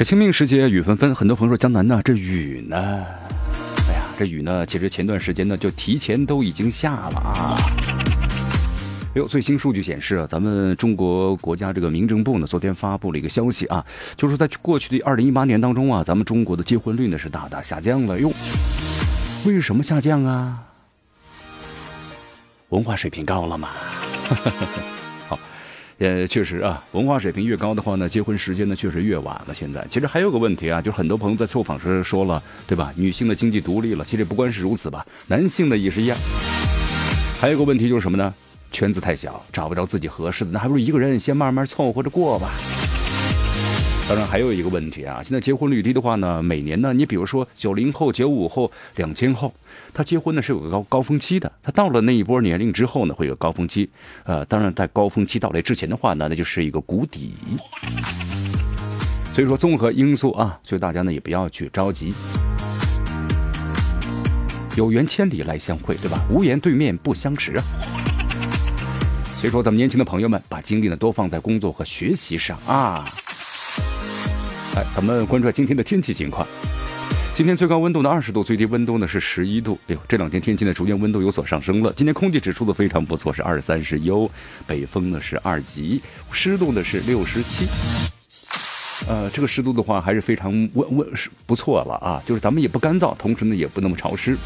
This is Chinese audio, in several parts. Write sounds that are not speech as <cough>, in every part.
这清明时节雨纷纷，很多朋友说江南呢，这雨呢，哎呀，这雨呢，其实前段时间呢就提前都已经下了啊。哎呦，最新数据显示啊，咱们中国国家这个民政部呢，昨天发布了一个消息啊，就是在过去的二零一八年当中啊，咱们中国的结婚率呢是大大下降了哟。为什么下降啊？文化水平高了嘛？呃，确实啊，文化水平越高的话呢，结婚时间呢确实越晚了。现在其实还有个问题啊，就是很多朋友在受访时说了，对吧？女性的经济独立了，其实不光是如此吧，男性的也是一样。还有个问题就是什么呢？圈子太小，找不着自己合适的，那还不如一个人先慢慢凑合着过吧。当然还有一个问题啊，现在结婚率低的话呢，每年呢，你比如说九零后、九五后、两千后。他结婚呢是有个高高峰期的，他到了那一波年龄之后呢，会有高峰期，呃，当然在高峰期到来之前的话呢，那就是一个谷底。所以说综合因素啊，所以大家呢也不要去着急。有缘千里来相会，对吧？无缘对面不相识啊。所以说咱们年轻的朋友们，把精力呢多放在工作和学习上啊。哎，咱们关注今天的天气情况。今天最高温度呢二十度，最低温度呢是十一度。哎呦，这两天天气呢逐渐温度有所上升了。今天空气指数的非常不错，是二三十优，北风呢是二级，湿度呢是六十七。呃，这个湿度的话还是非常温温是不错了啊，就是咱们也不干燥，同时呢也不那么潮湿。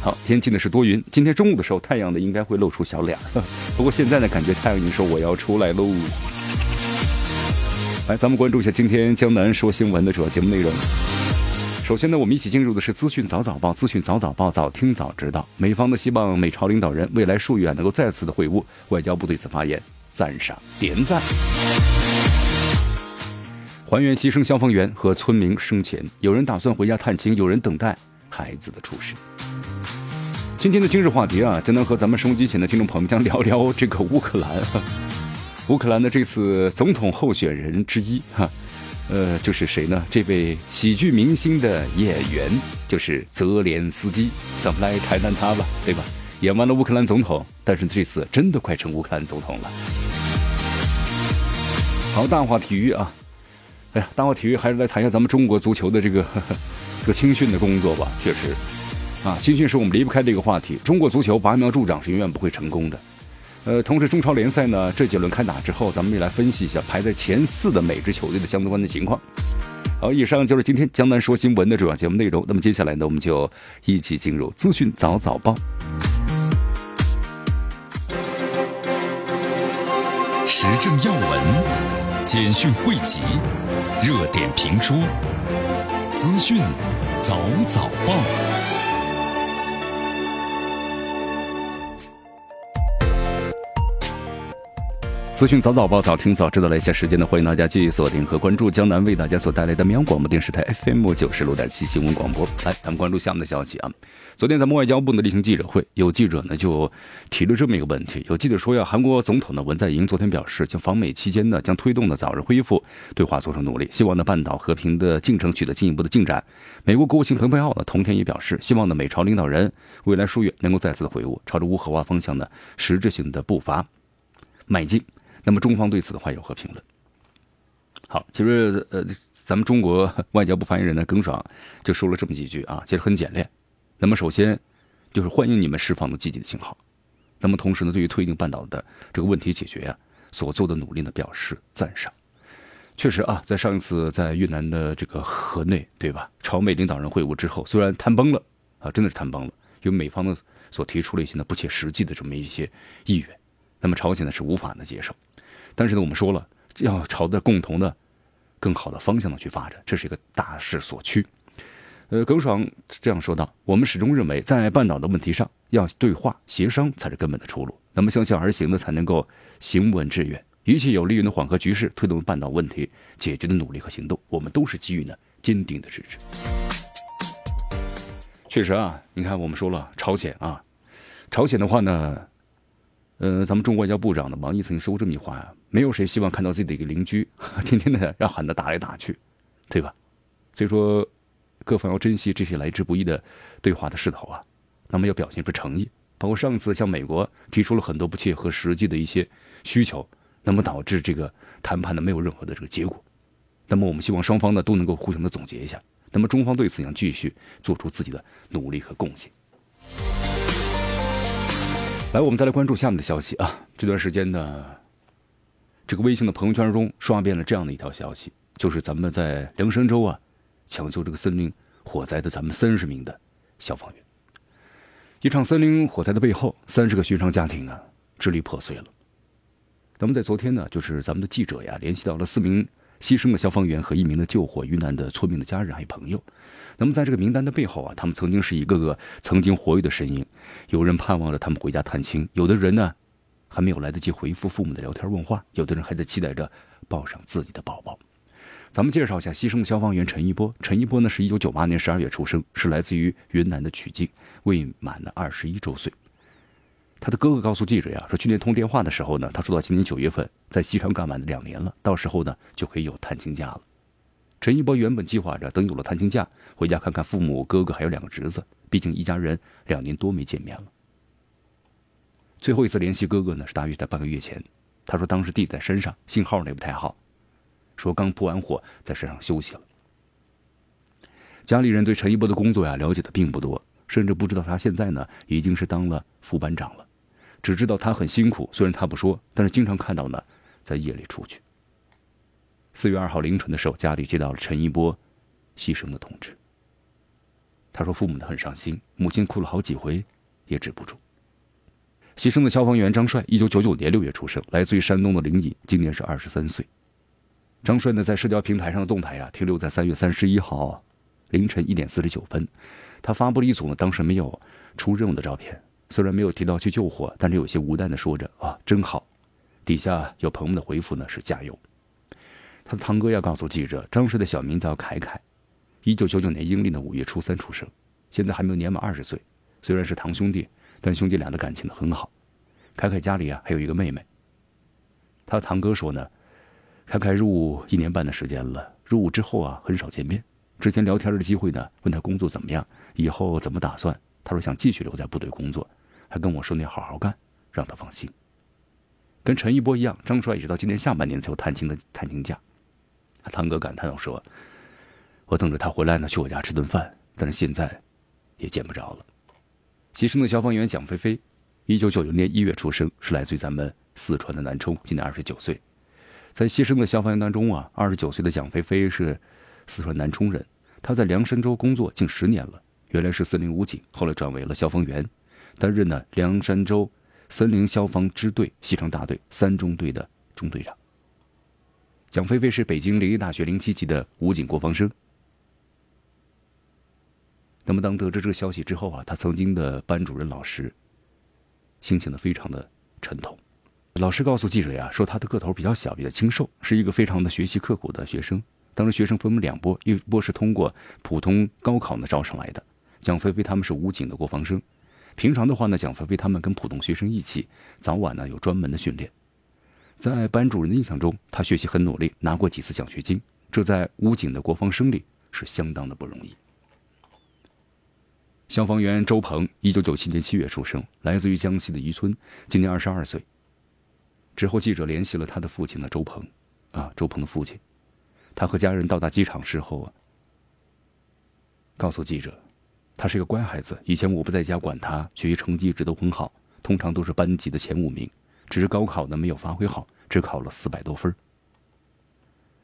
好，天气呢是多云。今天中午的时候太阳呢应该会露出小脸儿，<laughs> 不过现在呢感觉太阳已经说我要出来喽。来，咱们关注一下今天江南说新闻的主要节目内容。首先呢，我们一起进入的是资讯早早报，资讯早早报，早听早知道。美方呢希望美朝领导人未来数月能够再次的会晤，外交部对此发言赞赏点赞。还原牺牲消防员和村民生前，有人打算回家探亲，有人等待孩子的出世。今天的今日话题啊，将能和咱们收音机前的听众朋友们将聊聊这个乌克兰。乌克兰的这次总统候选人之一，哈，呃，就是谁呢？这位喜剧明星的演员就是泽连斯基。咱们来谈谈他吧，对吧？演完了乌克兰总统，但是这次真的快成乌克兰总统了。好，大话体育啊！哎呀，大话体育还是来谈一下咱们中国足球的这个呵呵 <laughs> 这个青训的工作吧。确实，啊，青训是我们离不开的一个话题。中国足球拔苗助长是永远不会成功的。呃，同时中超联赛呢，这几轮开打之后，咱们也来分析一下排在前四的每支球队的相关的情况。好，以上就是今天江南说新闻的主要节目内容。那么接下来呢，我们就一起进入资讯早早报，时政要闻、简讯汇集、热点评说、资讯早早报。资讯早早报，早听早知道。来一下时间呢，欢迎大家继续锁定和关注江南为大家所带来的绵阳广播电视台 FM 九十六点七新闻广播。来，咱们关注下面的消息啊。昨天咱们外交部呢例行记者会，有记者呢就提了这么一个问题。有记者说呀，韩国总统呢文在寅昨天表示，将访美期间呢将推动呢早日恢复对话做出努力，希望呢半岛和平的进程取得进一步的进展。美国国务卿蓬佩奥呢同天也表示，希望呢美朝领导人未来数月能够再次的会晤，朝着无核化方向呢实质性的步伐迈进。那么中方对此的话有何评论？好，其实呃，咱们中国 <laughs> 外交部发言人呢耿爽就说了这么几句啊，其实很简练。那么首先就是欢迎你们释放的积极的信号。那么同时呢，对于推进半岛的这个问题解决呀所做的努力呢表示赞赏。确实啊，在上一次在越南的这个河内对吧，朝美领导人会晤之后，虽然谈崩了啊，真的是谈崩了，因为美方呢所提出了一些呢不切实际的这么一些意愿，那么朝鲜呢是无法呢接受。但是呢，我们说了，要朝着共同的、更好的方向呢去发展，这是一个大势所趋。呃，耿爽这样说道：“我们始终认为，在半岛的问题上，要对话协商才是根本的出路。那么，相向而行呢，才能够行稳致远。一切有利于呢缓和局势、推动半岛问题解决的努力和行动，我们都是给予呢坚定的支持。”确实啊，你看，我们说了朝鲜啊，朝鲜的话呢，呃，咱们中国外交部长呢王毅曾经说过这么一句话呀：“没有谁希望看到自己的一个邻居 <laughs> 天天的要喊他打来打去，对吧？”所以说。各方要珍惜这些来之不易的对话的势头啊，那么要表现出诚意。包括上次向美国提出了很多不切合实际的一些需求，那么导致这个谈判呢没有任何的这个结果。那么我们希望双方呢都能够互相的总结一下。那么中方对此将继续做出自己的努力和贡献。来，我们再来关注下面的消息啊。这段时间呢，这个微信的朋友圈中刷遍了这样的一条消息，就是咱们在凉山州啊。抢救这个森林火灾的咱们三十名的消防员，一场森林火灾的背后，三十个寻常家庭啊支离破碎了。咱们在昨天呢，就是咱们的记者呀，联系到了四名牺牲的消防员和一名的救火遇难的村民的家人还有朋友。那么在这个名单的背后啊，他们曾经是一个个曾经活跃的身影。有人盼望着他们回家探亲，有的人呢还没有来得及回复父母的聊天问话，有的人还在期待着抱上自己的宝宝。咱们介绍一下牺牲的消防员陈一波。陈一波呢，是一九九八年十二月出生，是来自于云南的曲靖，未满了二十一周岁。他的哥哥告诉记者呀，说去年通电话的时候呢，他说到今年九月份在西昌干完了两年了，到时候呢就可以有探亲假了。陈一波原本计划着等有了探亲假，回家看看父母、哥哥还有两个侄子，毕竟一家人两年多没见面了。最后一次联系哥哥呢，是大约在半个月前。他说当时弟弟在山上，信号也不太好。说刚扑完火，在山上休息了。家里人对陈一波的工作呀了解的并不多，甚至不知道他现在呢已经是当了副班长了，只知道他很辛苦。虽然他不说，但是经常看到呢在夜里出去。四月二号凌晨的时候，家里接到了陈一波牺牲的通知。他说父母呢很伤心，母亲哭了好几回，也止不住。牺牲的消防员张帅，一九九九年六月出生，来自于山东的临沂，今年是二十三岁。张帅呢，在社交平台上的动态呀，停留在三月三十一号凌晨一点四十九分，他发布了一组呢当时没有出任务的照片，虽然没有提到去救火，但是有些无奈的说着啊，真好。底下有朋友们的回复呢是加油。他的堂哥要告诉记者，张帅的小名叫凯凯，一九九九年阴历的五月初三出生，现在还没有年满二十岁。虽然是堂兄弟，但兄弟俩的感情呢很好。凯凯家里啊还有一个妹妹。他堂哥说呢。凯凯入伍一年半的时间了，入伍之后啊，很少见面。之前聊天的机会呢，问他工作怎么样，以后怎么打算。他说想继续留在部队工作，还跟我说你好好干，让他放心。跟陈一波一样，张帅一直到今年下半年才有探亲的探亲假。他堂哥感叹道：“说，我等着他回来呢，去我家吃顿饭，但是现在也见不着了。”牺牲的消防员蒋菲菲，一九九零年一月出生，是来自于咱们四川的南充，今年二十九岁。在牺牲的消防员当中啊，二十九岁的蒋菲菲是四川南充人，她在凉山州工作近十年了，原来是森林武警，后来转为了消防员，担任呢凉山州森林消防支队西昌大队三中队的中队长。蒋菲菲是北京林业大学零七级的武警国防生。那么当得知这个消息之后啊，他曾经的班主任老师心情呢非常的沉痛。老师告诉记者呀，说他的个头比较小，比较清瘦，是一个非常的学习刻苦的学生。当时学生分为两波，一波是通过普通高考呢招上来的。蒋菲菲他们是武警的国防生，平常的话呢，蒋菲菲他们跟普通学生一起，早晚呢有专门的训练。在班主任的印象中，他学习很努力，拿过几次奖学金，这在武警的国防生里是相当的不容易。消防员周鹏，一九九七年七月出生，来自于江西的渔村，今年二十二岁。之后，记者联系了他的父亲呢，周鹏，啊，周鹏的父亲，他和家人到达机场之后啊，告诉记者，他是一个乖孩子，以前我不在家管他，学习成绩一直都很好，通常都是班级的前五名，只是高考呢没有发挥好，只考了四百多分。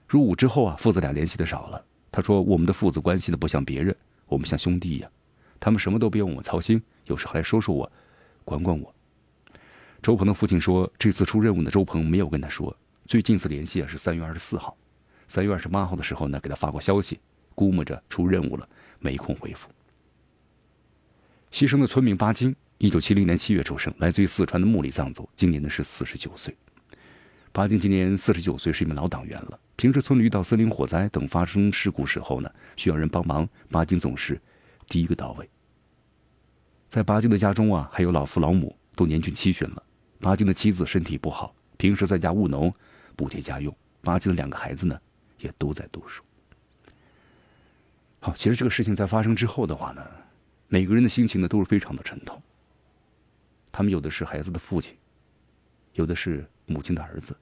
入伍之后啊，父子俩联系的少了。他说，我们的父子关系呢不像别人，我们像兄弟一样，他们什么都不用我操心，有时候还说说我，管管我。周鹏的父亲说：“这次出任务呢，周鹏没有跟他说。最近一次联系啊是三月二十四号，三月二十八号的时候呢，给他发过消息，估摸着出任务了，没空回复。牺牲的村民巴金，一九七零年七月出生，来自于四川的木里藏族，今年呢是四十九岁。巴金今年四十九岁，是一名老党员了。平时村里遇到森林火灾等发生事故时候呢，需要人帮忙，巴金总是第一个到位。在巴金的家中啊，还有老父老母，都年近七旬了。巴金的妻子身体不好，平时在家务农，补贴家用。巴金的两个孩子呢，也都在读书。好，其实这个事情在发生之后的话呢，每个人的心情呢都是非常的沉痛。他们有的是孩子的父亲，有的是母亲的儿子，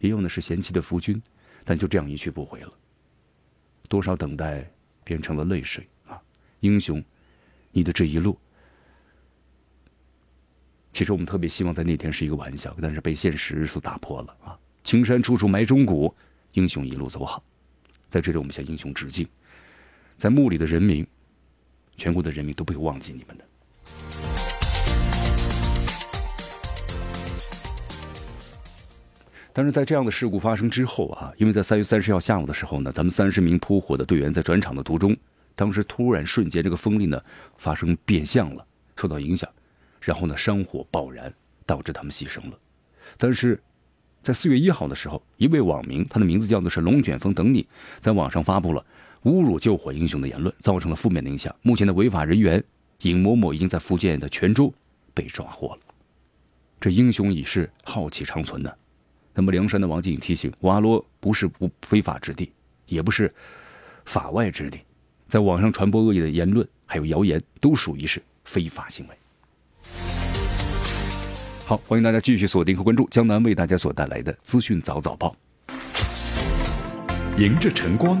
也有的是贤妻的夫君，但就这样一去不回了。多少等待变成了泪水啊！英雄，你的这一路，其实我们特别希望在那天是一个玩笑，但是被现实所打破了啊！青山处处埋忠骨，英雄一路走好。在这里，我们向英雄致敬。在墓里的人民，全国的人民都不会忘记你们的。但是在这样的事故发生之后啊，因为在三月三十号下午的时候呢，咱们三十名扑火的队员在转场的途中，当时突然瞬间这个风力呢发生变相了，受到影响，然后呢山火爆燃，导致他们牺牲了。但是在四月一号的时候，一位网民，他的名字叫做是龙卷风等你，在网上发布了。侮辱救火英雄的言论造成了负面的影响。目前的违法人员尹某某已经在福建的泉州被抓获了。这英雄已是浩气长存的。那么梁山的王静提醒：瓦罗不是不非法之地，也不是法外之地，在网上传播恶意的言论还有谣言，都属于是非法行为。好，欢迎大家继续锁定和关注江南为大家所带来的资讯早早报。迎着晨光。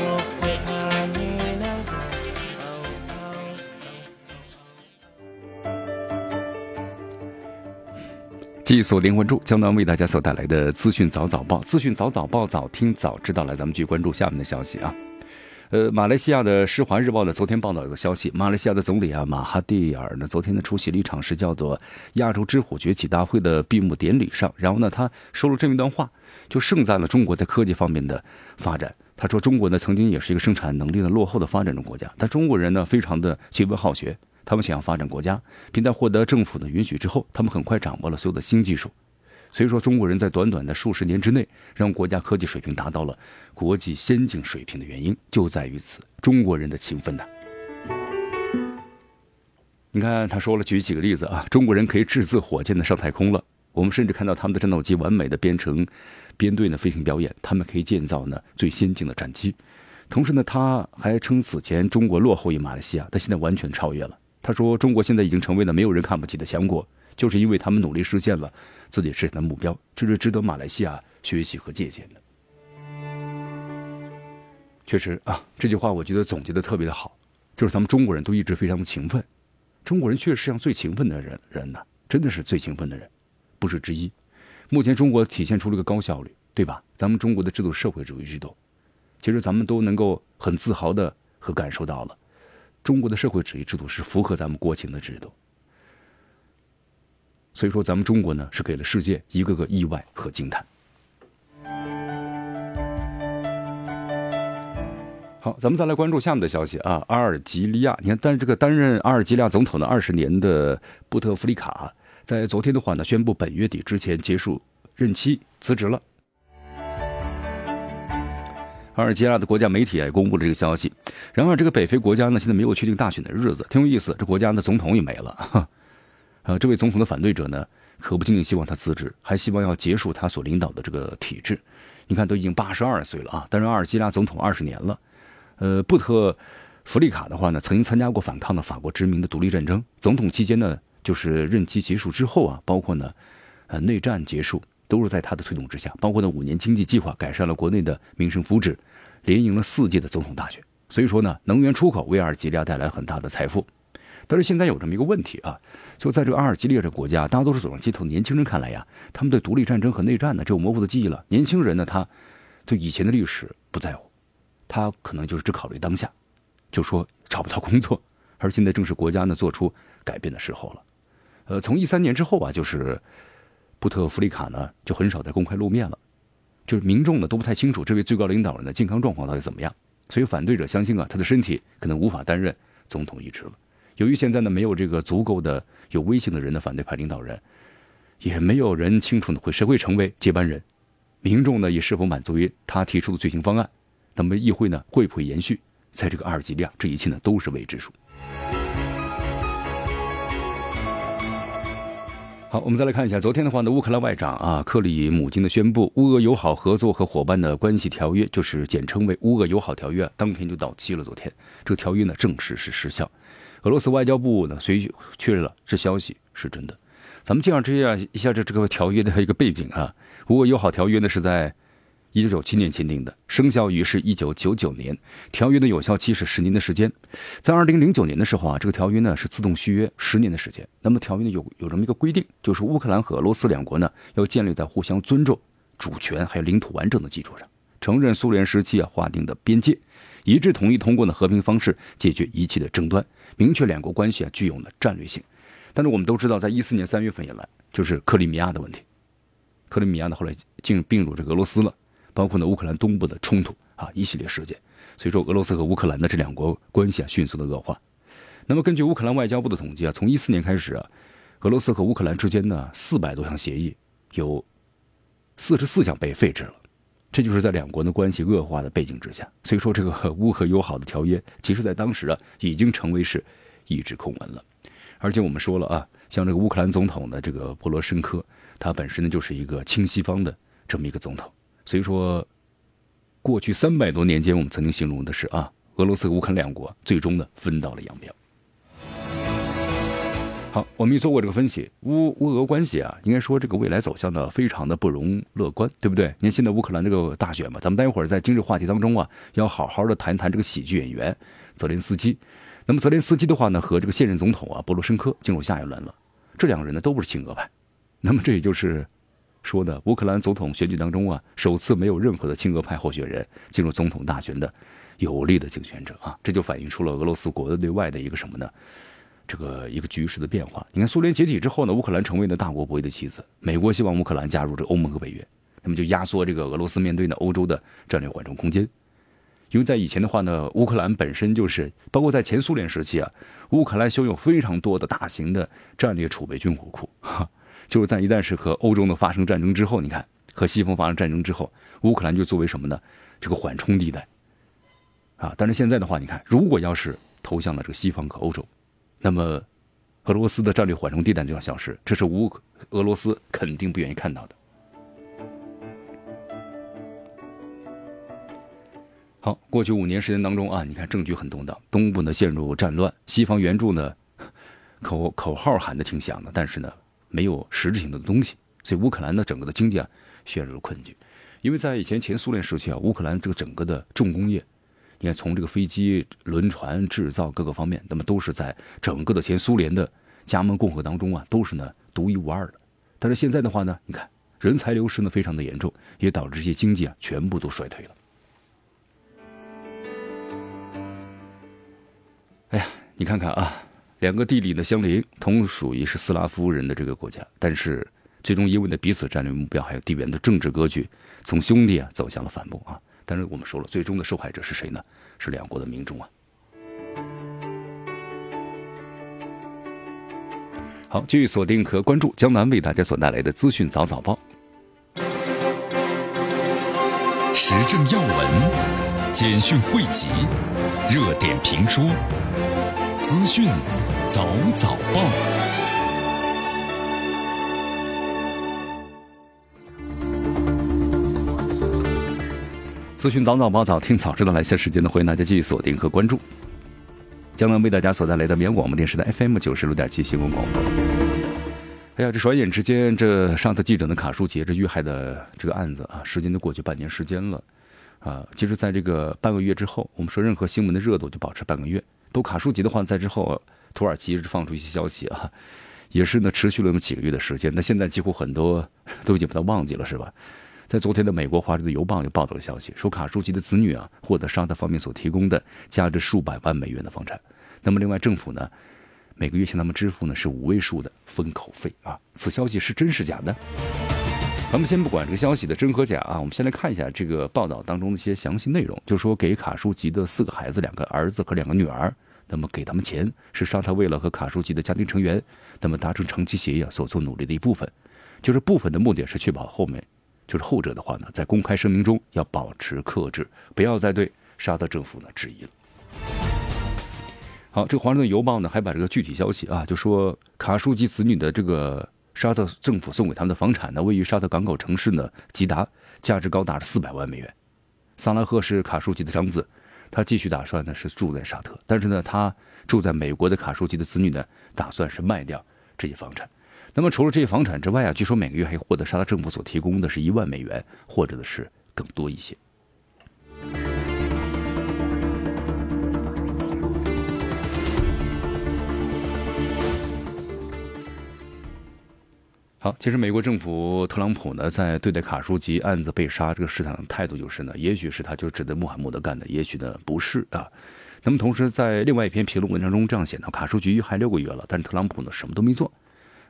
继续锁定关注江南为大家所带来的资讯早早报，资讯早早报，早听早知道。来，咱们继续关注下面的消息啊。呃，马来西亚的《施华日报》呢，昨天报道一个消息，马来西亚的总理啊马哈蒂尔呢，昨天呢出席了一场是叫做“亚洲之虎崛起大会”的闭幕典礼上，然后呢，他说了这么一段话，就盛赞了中国在科技方面的发展。他说：“中国呢，曾经也是一个生产能力的落后的发展中国家，但中国人呢，非常的勤奋好学。”他们想要发展国家，并在获得政府的允许之后，他们很快掌握了所有的新技术。所以说，中国人在短短的数十年之内，让国家科技水平达到了国际先进水平的原因，就在于此中国人的勤奋呐。你看，他说了，举几个例子啊，中国人可以制造火箭的上太空了。我们甚至看到他们的战斗机完美的编成编队呢飞行表演，他们可以建造呢最先进的战机。同时呢，他还称此前中国落后于马来西亚，但现在完全超越了。他说：“中国现在已经成为了没有人看不起的强国，就是因为他们努力实现了自己实现的目标，这是值得马来西亚学习和借鉴的。”确实啊，这句话我觉得总结的特别的好，就是咱们中国人都一直非常的勤奋，中国人确实是上最勤奋的人人呢，真的是最勤奋的人，不是之一。目前中国体现出了个高效率，对吧？咱们中国的制度社会主义制度，其实咱们都能够很自豪的和感受到了。中国的社会主义制度是符合咱们国情的制度，所以说咱们中国呢是给了世界一个个意外和惊叹。好，咱们再来关注下面的消息啊，阿尔及利亚，你看，但是这个担任阿尔及利亚总统的二十年的布特弗利卡，在昨天的话呢，宣布本月底之前结束任期辞职了。阿尔及利亚的国家媒体也公布了这个消息。然而，这个北非国家呢，现在没有确定大选的日子，挺有意思。这国家的总统也没了。<laughs> 呃，这位总统的反对者呢，可不仅仅希望他辞职，还希望要结束他所领导的这个体制。你看，都已经八十二岁了啊，担任阿尔及利亚总统二十年了。呃，布特弗利卡的话呢，曾经参加过反抗的法国殖民的独立战争。总统期间呢，就是任期结束之后啊，包括呢，呃，内战结束。都是在他的推动之下，包括呢五年经济计划改善了国内的民生福祉，连赢了四届的总统大选。所以说呢，能源出口为阿尔及利亚带来很大的财富。但是现在有这么一个问题啊，就在这个阿尔及利亚这国家，大多数走上街头的年轻人看来呀，他们对独立战争和内战呢只有模糊的记忆了。年轻人呢，他对以前的历史不在乎，他可能就是只考虑当下，就说找不到工作，而现在正是国家呢做出改变的时候了。呃，从一三年之后啊，就是布特弗利卡呢就很少在公开露面了，就是民众呢都不太清楚这位最高领导人的健康状况到底怎么样，所以反对者相信啊他的身体可能无法担任总统一职了。由于现在呢没有这个足够的有威信的人的反对派领导人，也没有人清楚呢会谁会成为接班人。民众呢也是否满足于他提出的罪行方案？那么议会呢会不会延续？在这个阿尔及利亚，这一切呢都是未知数。好，我们再来看一下，昨天的话呢，乌克兰外长啊克里姆金的宣布，乌俄友好合作和伙伴的关系条约，就是简称为乌俄友好条约，当天就到期了。昨天这个条约呢正式是失效。俄罗斯外交部呢随确认了这消息是真的。咱们介绍这样一下这这个条约的一个背景啊。乌俄友好条约呢是在一九九七年签订的，生效于是一九九九年。条约的有效期是十年的时间。在二零零九年的时候啊，这个条约呢是自动续约十年的时间。那么条约呢有有这么一个规定，就是乌克兰和俄罗斯两国呢要建立在互相尊重、主权还有领土完整的基础上，承认苏联时期啊划定的边界，一致同意通过呢和平方式解决一切的争端，明确两国关系啊具有呢战略性。但是我们都知道，在一四年三月份以来，就是克里米亚的问题。克里米亚呢，后来进并入这个俄罗斯了，包括呢乌克兰东部的冲突啊，一系列事件，所以说俄罗斯和乌克兰的这两国关系啊迅速的恶化。那么根据乌克兰外交部的统计啊，从一四年开始啊，俄罗斯和乌克兰之间呢四百多项协议，有四十四项被废止了，这就是在两国的关系恶化的背景之下。所以说这个乌俄友好的条约，其实在当时啊已经成为是一纸空文了。而且我们说了啊，像这个乌克兰总统的这个波罗申科。他本身呢就是一个亲西方的这么一个总统，所以说，过去三百多年间，我们曾经形容的是啊，俄罗斯和乌克兰两国最终呢分道了扬镳。好，我们也做过这个分析，乌乌俄关系啊，应该说这个未来走向呢非常的不容乐观，对不对？你看现在乌克兰这个大选嘛，咱们待会儿在今日话题当中啊，要好好的谈谈这个喜剧演员泽连斯基。那么泽连斯基的话呢，和这个现任总统啊波罗申科进入下一轮了，这两个人呢都不是亲俄派。那么这也就是说呢，乌克兰总统选举当中啊，首次没有任何的亲俄派候选人进入总统大选的有力的竞选者啊，这就反映出了俄罗斯国内外的一个什么呢？这个一个局势的变化。你看，苏联解体之后呢，乌克兰成为了大国博弈的棋子，美国希望乌克兰加入这欧盟和北约，那么就压缩这个俄罗斯面对呢欧洲的战略缓冲空间。因为在以前的话呢，乌克兰本身就是包括在前苏联时期啊，乌克兰拥有非常多的大型的战略储备军火库。哈。就是在一旦是和欧洲呢发生战争之后，你看和西方发生战争之后，乌克兰就作为什么呢？这个缓冲地带啊。但是现在的话，你看，如果要是投向了这个西方和欧洲，那么俄罗斯的战略缓冲地带就要消失，这是乌俄罗斯肯定不愿意看到的。好，过去五年时间当中啊，你看政局很动荡，东部呢陷入战乱，西方援助呢口口号喊的挺响的，但是呢。没有实质性的东西，所以乌克兰的整个的经济啊陷入了困境。因为在以前前苏联时期啊，乌克兰这个整个的重工业，你看从这个飞机、轮船制造各个方面，那么都是在整个的前苏联的加盟共和当中啊，都是呢独一无二的。但是现在的话呢，你看人才流失呢非常的严重，也导致这些经济啊全部都衰退了。哎呀，你看看啊。两个地理呢相邻，同属于是斯拉夫人的这个国家，但是最终因为呢彼此战略目标还有地缘的政治格局，从兄弟啊走向了反目啊。但是我们说了，最终的受害者是谁呢？是两国的民众啊。好，继续锁定和关注江南为大家所带来的资讯早早报，时政要闻、简讯汇集、热点评说、资讯。早早报，资讯早早报，早听早知道。来些时间呢，欢迎大家继续锁定和关注江南为大家所带来的绵阳广播电视台 FM 九十六点七新闻广播。哎呀，这转眼之间，这上次记者的卡舒杰这遇害的这个案子啊，时间都过去半年时间了啊。其实，在这个半个月之后，我们说任何新闻的热度就保持半个月。都卡舒吉的话，在之后。土耳其一直放出一些消息啊，也是呢，持续了那么几个月的时间。那现在几乎很多都已经把它忘记了，是吧？在昨天的美国《华盛顿邮报》就报道了消息，说卡舒吉的子女啊获得沙特方面所提供的价值数百万美元的房产。那么，另外政府呢，每个月向他们支付呢是五位数的封口费啊。此消息是真是假的？咱们先不管这个消息的真和假啊，我们先来看一下这个报道当中的一些详细内容。就说给卡舒吉的四个孩子，两个儿子和两个女儿，那么给他们钱是沙特为了和卡舒吉的家庭成员那么达成长期协议所做努力的一部分。就是部分的目的是确保后面。就是后者的话呢，在公开声明中要保持克制，不要再对沙特政府呢质疑了。好，这个《华盛顿邮报》呢还把这个具体消息啊，就说卡舒吉子女的这个沙特政府送给他们的房产呢，位于沙特港口城市呢吉达，价值高达四百万美元。萨拉赫是卡舒吉的长子，他继续打算呢是住在沙特，但是呢他住在美国的卡舒吉的子女呢打算是卖掉这些房产。那么除了这些房产之外啊，据说每个月还获得沙特政府所提供的是一万美元，或者的是更多一些。好，其实美国政府特朗普呢，在对待卡舒吉案子被杀这个事上的态度就是呢，也许是他就指的穆罕默德干的，也许呢不是啊。那么同时在另外一篇评论文章中这样写道：卡舒吉还六个月了，但特朗普呢什么都没做。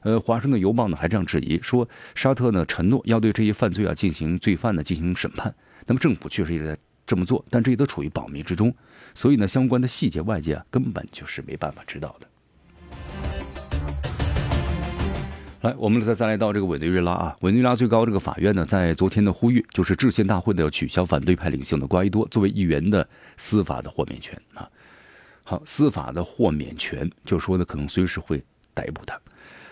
呃，华盛顿邮报呢还这样质疑说，沙特呢承诺要对这些犯罪啊进行罪犯呢进行审判。那么政府确实也在这么做，但这些都处于保密之中，所以呢相关的细节外界啊根本就是没办法知道的。来，我们再再来到这个委内瑞拉啊，委内瑞拉最高这个法院呢在昨天的呼吁，就是制宪大会呢要取消反对派领袖的瓜伊多作为议员的司法的豁免权啊。好，司法的豁免权，就说呢可能随时会逮捕他。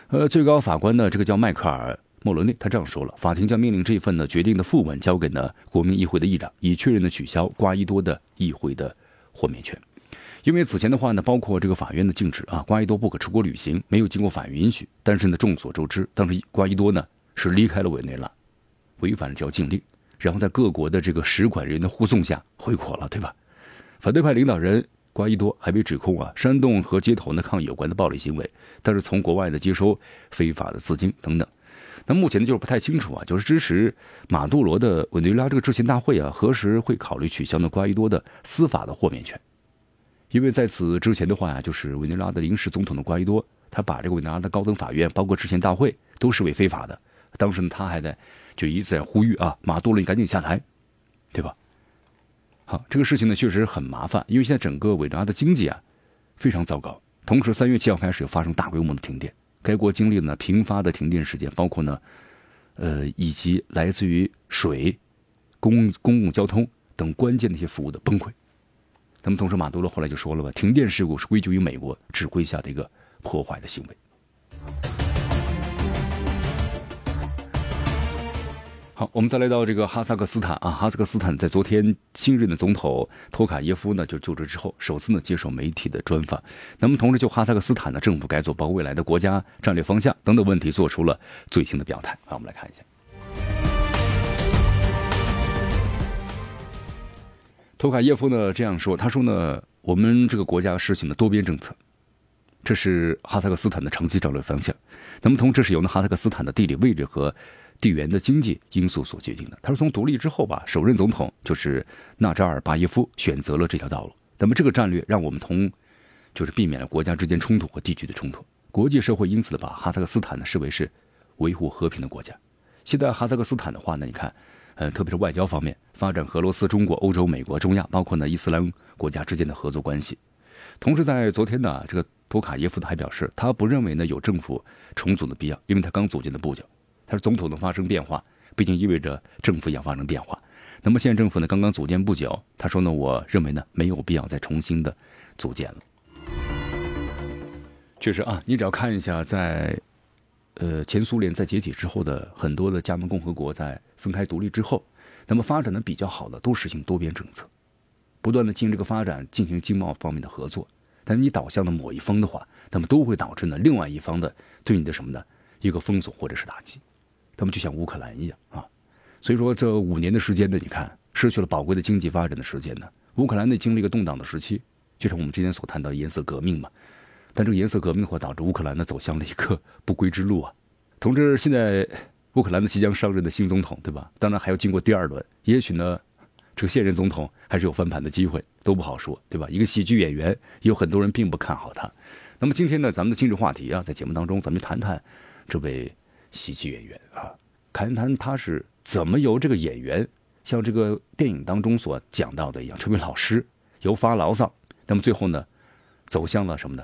呃，最高法官呢，这个叫迈克尔·莫伦内，他这样说了：法庭将命令这份呢决定的副本交给呢国民议会的议长，以确认呢取消瓜伊多的议会的豁免权。因为此前的话呢，包括这个法院的禁止啊，瓜伊多不可出国旅行，没有经过法院允许。但是呢，众所周知，当时瓜伊多呢是离开了委内瑞拉，违反了这条禁令，然后在各国的这个使馆人员的护送下回国了，对吧？反对派领导人。瓜伊多还被指控啊，煽动和街头呢抗议有关的暴力行为，但是从国外呢接收非法的资金等等。那目前呢就是不太清楚啊，就是支持马杜罗的委内瑞拉这个制宪大会啊，何时会考虑取消呢瓜伊多的司法的豁免权？因为在此之前的话呀，就是委内瑞拉的临时总统的瓜伊多，他把这个委内瑞拉的高等法院包括之前大会都视为非法的。当时呢他还在就一再呼吁啊，马杜罗你赶紧下台，对吧？好，这个事情呢确实很麻烦，因为现在整个委内瑞拉的经济啊非常糟糕。同时，三月七号开始又发生大规模的停电，该国经历了呢频发的停电事件，包括呢，呃，以及来自于水、公公共交通等关键的一些服务的崩溃。那么，同时马杜罗后来就说了吧，停电事故是归咎于美国指挥下的一个破坏的行为。好，我们再来到这个哈萨克斯坦啊，哈萨克斯坦在昨天新任的总统托卡耶夫呢就就职之后，首次呢接受媒体的专访。那么同时就哈萨克斯坦的政府改组、包括未来的国家战略方向等等问题，做出了最新的表态。好，我们来看一下。托卡耶夫呢这样说，他说呢，我们这个国家实行的多边政策，这是哈萨克斯坦的长期战略方向。那么同时是由呢哈萨克斯坦的地理位置和地缘的经济因素所决定的。他说，从独立之后吧，首任总统就是纳扎尔巴耶夫选择了这条道路。那么这个战略让我们同，就是避免了国家之间冲突和地区的冲突。国际社会因此把哈萨克斯坦呢视为是维护和平的国家。现在哈萨克斯坦的话呢，你看，呃，特别是外交方面，发展俄罗斯、中国、欧洲、美国、中亚，包括呢伊斯兰国家之间的合作关系。同时，在昨天呢，这个托卡耶夫还表示，他不认为呢有政府重组的必要，因为他刚组建的不久。他说：“总统的发生变化，毕竟意味着政府也要发生变化。那么现政府呢，刚刚组建不久。他说呢，我认为呢，没有必要再重新的组建了。确实啊，你只要看一下，在呃前苏联在解体之后的很多的加盟共和国在分开独立之后，那么发展的比较好的都实行多边政策，不断的进这个发展，进行经贸方面的合作。但是你倒向了某一方的话，那么都会导致呢另外一方的对你的什么呢一个封锁或者是打击。”他们就像乌克兰一样啊，所以说这五年的时间呢，你看失去了宝贵的经济发展的时间呢。乌克兰呢经历一个动荡的时期，就像我们之前所谈到颜色革命嘛。但这个颜色革命的话，导致乌克兰呢走向了一个不归之路啊。同志，现在乌克兰的即将上任的新总统，对吧？当然还要经过第二轮，也许呢，这个现任总统还是有翻盘的机会，都不好说，对吧？一个喜剧演员，有很多人并不看好他。那么今天呢，咱们的今日话题啊，在节目当中，咱们就谈谈这位喜剧演员啊，谈谈他是怎么由这个演员，像这个电影当中所讲到的一样，成为老师，由发牢骚，那么最后呢，走向了什么呢？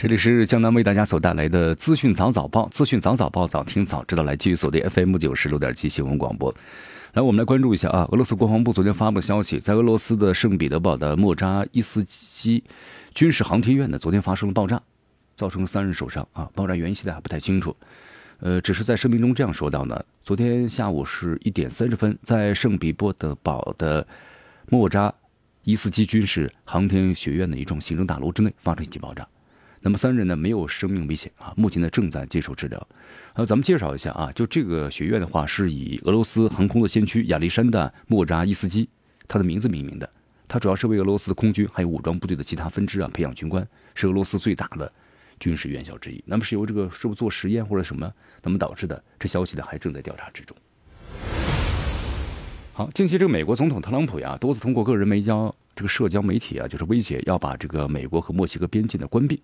这里是江南为大家所带来的资讯早早报，资讯早早报，早听早知道。来继续锁定 FM 九十六点七新闻广播。来，我们来关注一下啊，俄罗斯国防部昨天发布消息，在俄罗斯的圣彼得堡的莫扎伊斯基军事航天院呢，昨天发生了爆炸，造成了三人受伤啊。爆炸原因现在还不太清楚，呃，只是在声明中这样说到呢：昨天下午是一点三十分，在圣彼得堡的莫扎伊斯基军事航天学院的一幢行政大楼之内发生一起爆炸。那么三人呢没有生命危险啊，目前呢正在接受治疗。好，咱们介绍一下啊，就这个学院的话是以俄罗斯航空的先驱亚历山大·莫扎伊斯基他的名字命名的。他主要是为俄罗斯的空军还有武装部队的其他分支啊培养军官，是俄罗斯最大的军事院校之一。那么是由这个是不是做实验或者什么那么导致的？这消息呢还正在调查之中。好，近期这个美国总统特朗普呀多次通过个人媒交这个社交媒体啊，就是威胁要把这个美国和墨西哥边境的关闭。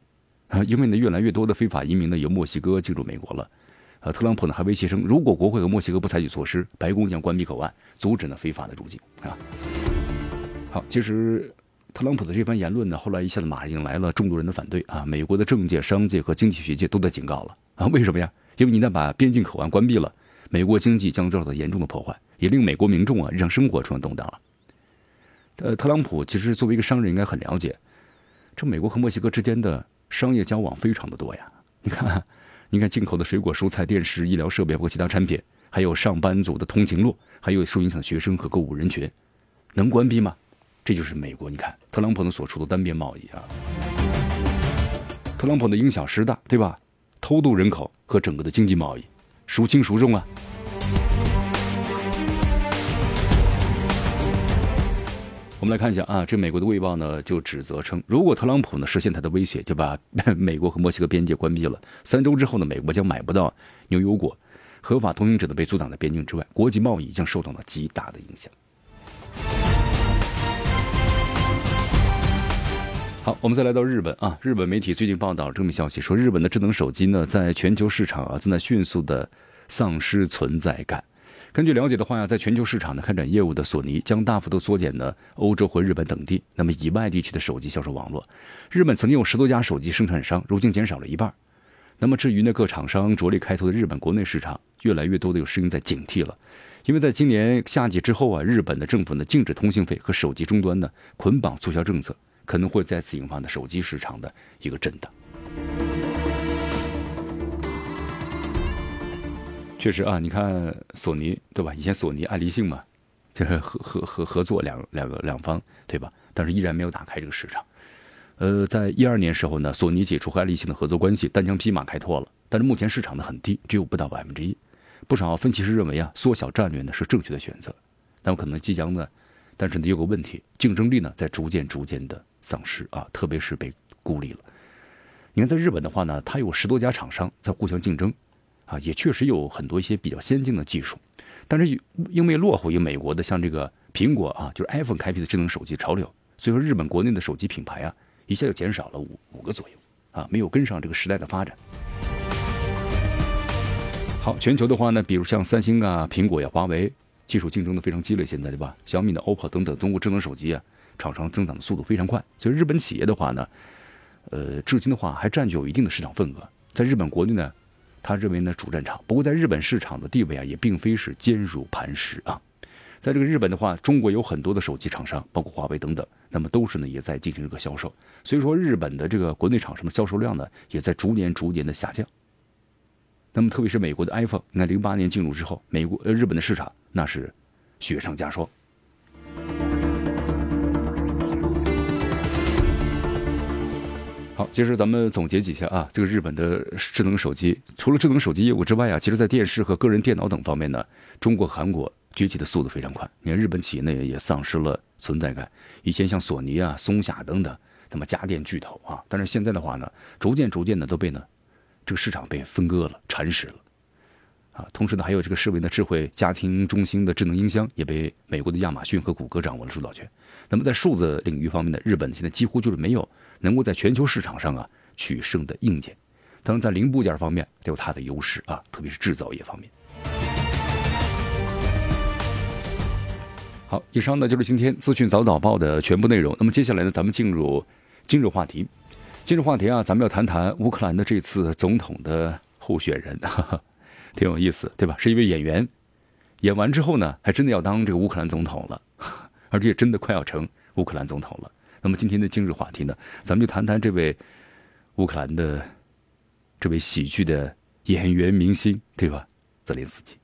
啊，因为呢，越来越多的非法移民呢由墨西哥进入美国了，啊，特朗普呢还威胁称，如果国会和墨西哥不采取措施，白宫将关闭口岸，阻止呢非法的入境啊。好，其实特朗普的这番言论呢，后来一下子马上引来了众多人的反对啊，美国的政界、商界和经济学界都在警告了啊，为什么呀？因为你一旦把边境口岸关闭了，美国经济将遭到严重的破坏，也令美国民众啊日常生活出现动荡了。呃，特朗普其实作为一个商人，应该很了解这美国和墨西哥之间的。商业交往非常的多呀，你看，<laughs> 你看进口的水果、蔬菜、电视、医疗设备包括其他产品，还有上班族的通勤路，还有受影响的学生和购物人群，能关闭吗？这就是美国，你看特朗普呢所处的单边贸易啊，特朗普的因小失大，对吧？偷渡人口和整个的经济贸易，孰轻孰重啊？我们来看一下啊，这美国的《卫报》呢就指责称，如果特朗普呢实现他的威胁，就把 <laughs> 美国和墨西哥边界关闭了，三周之后呢，美国将买不到牛油果，合法通行者呢被阻挡在边境之外，国际贸易将受到了极大的影响。好，我们再来到日本啊，日本媒体最近报道这么消息，说日本的智能手机呢在全球市场啊正在迅速的丧失存在感。根据了解的话呀，在全球市场呢开展业务的索尼将大幅度缩减呢欧洲和日本等地那么以外地区的手机销售网络。日本曾经有十多家手机生产商，如今减少了一半。那么至于呢各厂商着力开拓的日本国内市场，越来越多的有声音在警惕了，因为在今年夏季之后啊，日本的政府呢禁止通信费和手机终端的捆绑促销政策，可能会再次引发呢手机市场的一个震荡。确实啊，你看索尼对吧？以前索尼、爱立信嘛，就是合合合合作两两个两方对吧？但是依然没有打开这个市场。呃，在一二年时候呢，索尼解除和爱立信的合作关系，单枪匹马开拓了。但是目前市场呢很低，只有不到百分之一。不少分析师认为啊，缩小战略呢是正确的选择。那么可能即将呢，但是呢有个问题，竞争力呢在逐渐逐渐的丧失啊，特别是被孤立了。你看在日本的话呢，它有十多家厂商在互相竞争。啊，也确实有很多一些比较先进的技术，但是因为落后于美国的像这个苹果啊，就是 iPhone 开辟的智能手机潮流，所以说日本国内的手机品牌啊，一下就减少了五五个左右，啊，没有跟上这个时代的发展。好，全球的话呢，比如像三星啊、苹果呀、华为，技术竞争的非常激烈，现在对吧？小米的 OPPO 等等中国智能手机啊，厂商增长的速度非常快，所以日本企业的话呢，呃，至今的话还占据有一定的市场份额，在日本国内呢。他认为呢主战场，不过在日本市场的地位啊，也并非是坚如磐石啊。在这个日本的话，中国有很多的手机厂商，包括华为等等，那么都是呢也在进行这个销售。所以说，日本的这个国内厂商的销售量呢，也在逐年逐年的下降。那么特别是美国的 iPhone，你看零八年进入之后，美国呃日本的市场那是雪上加霜。好，接着咱们总结几下啊，这个日本的智能手机，除了智能手机业务之外啊，其实在电视和个人电脑等方面呢，中国、韩国崛起的速度非常快。你看日本企业呢也丧失了存在感，以前像索尼啊、松下等等，那么家电巨头啊，但是现在的话呢，逐渐逐渐的都被呢这个市场被分割了、蚕食了，啊，同时呢还有这个世卫的智慧家庭中心的智能音箱也被美国的亚马逊和谷歌掌握了主导权。那么在数字领域方面呢，日本现在几乎就是没有。能够在全球市场上啊取胜的硬件，当然在零部件方面都有它的优势啊，特别是制造业方面。好，以上呢就是今天资讯早早报的全部内容。那么接下来呢，咱们进入今日话题。今日话题啊，咱们要谈谈乌克兰的这次总统的候选人，哈哈，挺有意思，对吧？是一位演员，演完之后呢，还真的要当这个乌克兰总统了，<laughs> 而且真的快要成乌克兰总统了。那么今天的今日话题呢，咱们就谈谈这位乌克兰的这位喜剧的演员明星，对吧？泽连斯基。